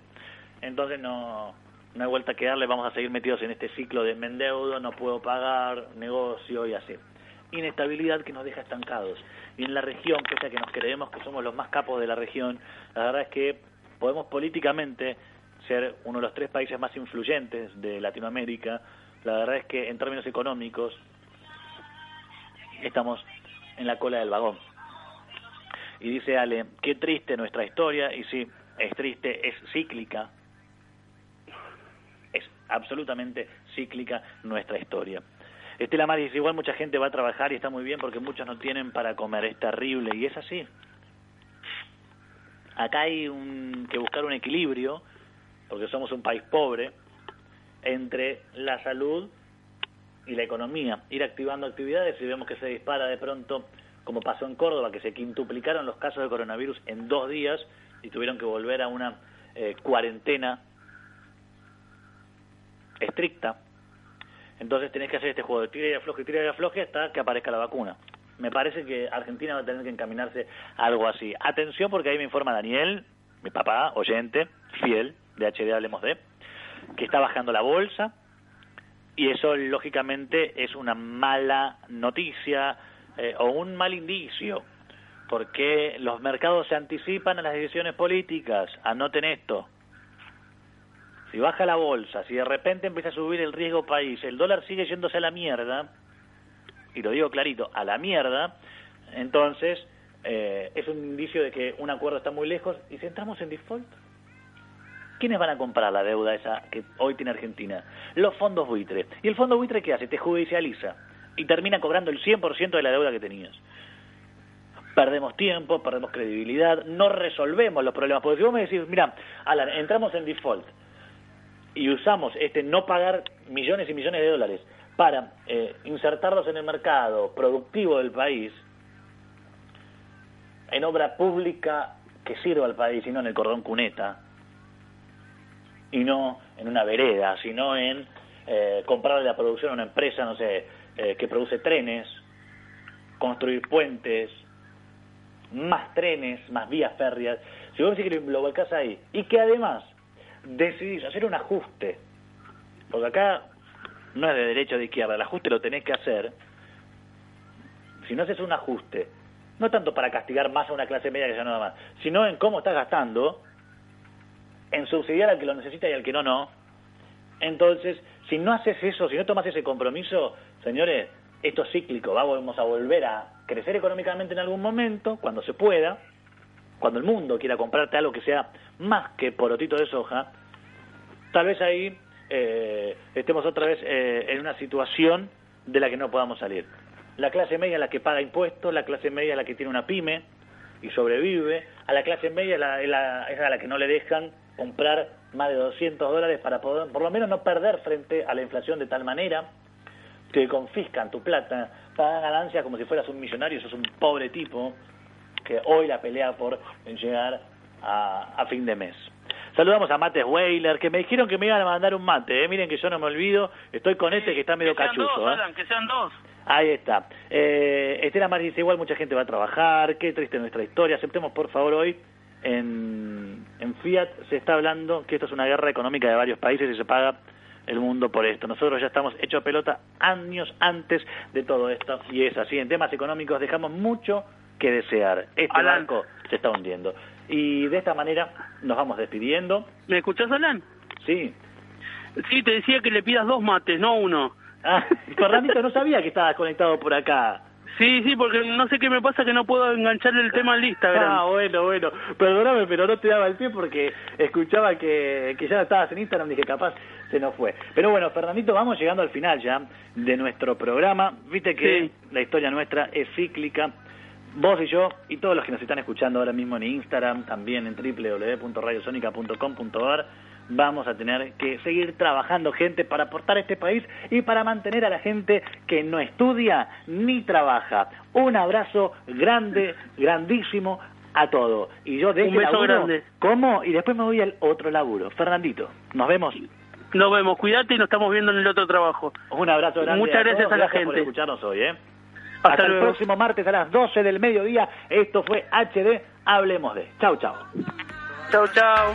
entonces no, no hay vuelta que darle, vamos a seguir metidos en este ciclo de me endeudo, no puedo pagar, negocio y así. Inestabilidad que nos deja estancados. Y en la región, pese a que nos creemos que somos los más capos de la región, la verdad es que podemos políticamente ser uno de los tres países más influyentes de Latinoamérica. La verdad es que en términos económicos estamos en la cola del vagón. Y dice Ale, qué triste nuestra historia, y sí, es triste, es cíclica, es absolutamente cíclica nuestra historia. Estela Mar dice, igual mucha gente va a trabajar y está muy bien porque muchos no tienen para comer, es terrible, y es así. Acá hay un, que buscar un equilibrio, porque somos un país pobre, entre la salud y la economía. Ir activando actividades y vemos que se dispara de pronto, como pasó en Córdoba, que se quintuplicaron los casos de coronavirus en dos días y tuvieron que volver a una eh, cuarentena estricta. Entonces tenés que hacer este juego de tira y afloje, tira y afloje hasta que aparezca la vacuna. Me parece que Argentina va a tener que encaminarse a algo así. Atención porque ahí me informa Daniel, mi papá, oyente, fiel de HD Hablemos de, que está bajando la bolsa y eso lógicamente es una mala noticia eh, o un mal indicio porque los mercados se anticipan a las decisiones políticas. Anoten esto. Si baja la bolsa, si de repente empieza a subir el riesgo país, el dólar sigue yéndose a la mierda, y lo digo clarito, a la mierda, entonces eh, es un indicio de que un acuerdo está muy lejos y si entramos en default, ¿quiénes van a comprar la deuda esa que hoy tiene Argentina? Los fondos buitre. ¿Y el fondo buitre qué hace? Te judicializa y termina cobrando el 100% de la deuda que tenías. Perdemos tiempo, perdemos credibilidad, no resolvemos los problemas. Porque si vos me decís, mira, Alan, entramos en default y usamos este no pagar millones y millones de dólares para eh, insertarlos en el mercado productivo del país, en obra pública que sirva al país y no en el cordón cuneta, y no en una vereda, sino en eh, comprarle la producción a una empresa, no sé, eh, que produce trenes, construir puentes, más trenes, más vías férreas. Si vos decís que lo volcás ahí, y que además decidís hacer un ajuste, porque acá no es de derecha o de izquierda, el ajuste lo tenés que hacer, si no haces un ajuste, no tanto para castigar más a una clase media que ya nada más, sino en cómo estás gastando, en subsidiar al que lo necesita y al que no, no. Entonces, si no haces eso, si no tomas ese compromiso, señores, esto es cíclico, vamos a volver a crecer económicamente en algún momento, cuando se pueda, cuando el mundo quiera comprarte algo que sea más que porotito de soja, tal vez ahí eh, estemos otra vez eh, en una situación de la que no podamos salir. La clase media es la que paga impuestos, la clase media es la que tiene una pyme y sobrevive, a la clase media es, la, a la que no le dejan comprar más de 200 dólares para poder, por lo menos no perder frente a la inflación de tal manera que confiscan tu plata, pagan ganancias como si fueras un millonario, sos un pobre tipo que hoy la pelea por llegar a, a fin de mes. Saludamos a Mates Weiler, que me dijeron que me iban a mandar un mate. ¿eh? Miren que yo no me olvido. Estoy con este que está medio que sean cachuzo. Dos, ¿eh? Alan, que sean dos. Ahí está. Eh, Estela Mar dice, igual mucha gente va a trabajar. Qué triste nuestra historia. Aceptemos, por favor, hoy en, en Fiat se está hablando que esto es una guerra económica de varios países y se paga el mundo por esto. Nosotros ya estamos hechos pelota años antes de todo esto y es así. En temas económicos dejamos mucho que desear. Este Alan. barco se está hundiendo. Y de esta manera nos vamos despidiendo. ¿Me escuchás, Alan? Sí. Sí, te decía que le pidas dos mates, no uno. Ah, Fernandito, no sabía que estabas conectado por acá. Sí, sí, porque no sé qué me pasa que no puedo engancharle el tema al Instagram. Ah, bueno, bueno. Perdóname, pero no te daba el pie porque escuchaba que, que ya estabas en Instagram y dije capaz se nos fue. Pero bueno, Fernandito, vamos llegando al final ya de nuestro programa. Viste que Sí. la historia nuestra es cíclica. Vos y yo y todos los que nos están escuchando ahora mismo en Instagram, también en www.radiosonica.com.ar, vamos a tener que seguir trabajando gente para aportar a este país y para mantener a la gente que no estudia ni trabaja. Un abrazo grande, grandísimo a todo. Y yo de Un este beso laburo, grande. como y después me voy al otro laburo. Fernandito, nos vemos. Nos vemos, cuídate y nos estamos viendo en el otro trabajo. Un abrazo grande. Muchas gracias todos. a la Gracias por gente. escucharnos hoy, ¿eh? Hasta, el próximo martes a las 12 del mediodía. Esto fue HD. Hablemos de. Chau, chau. Chau, chau.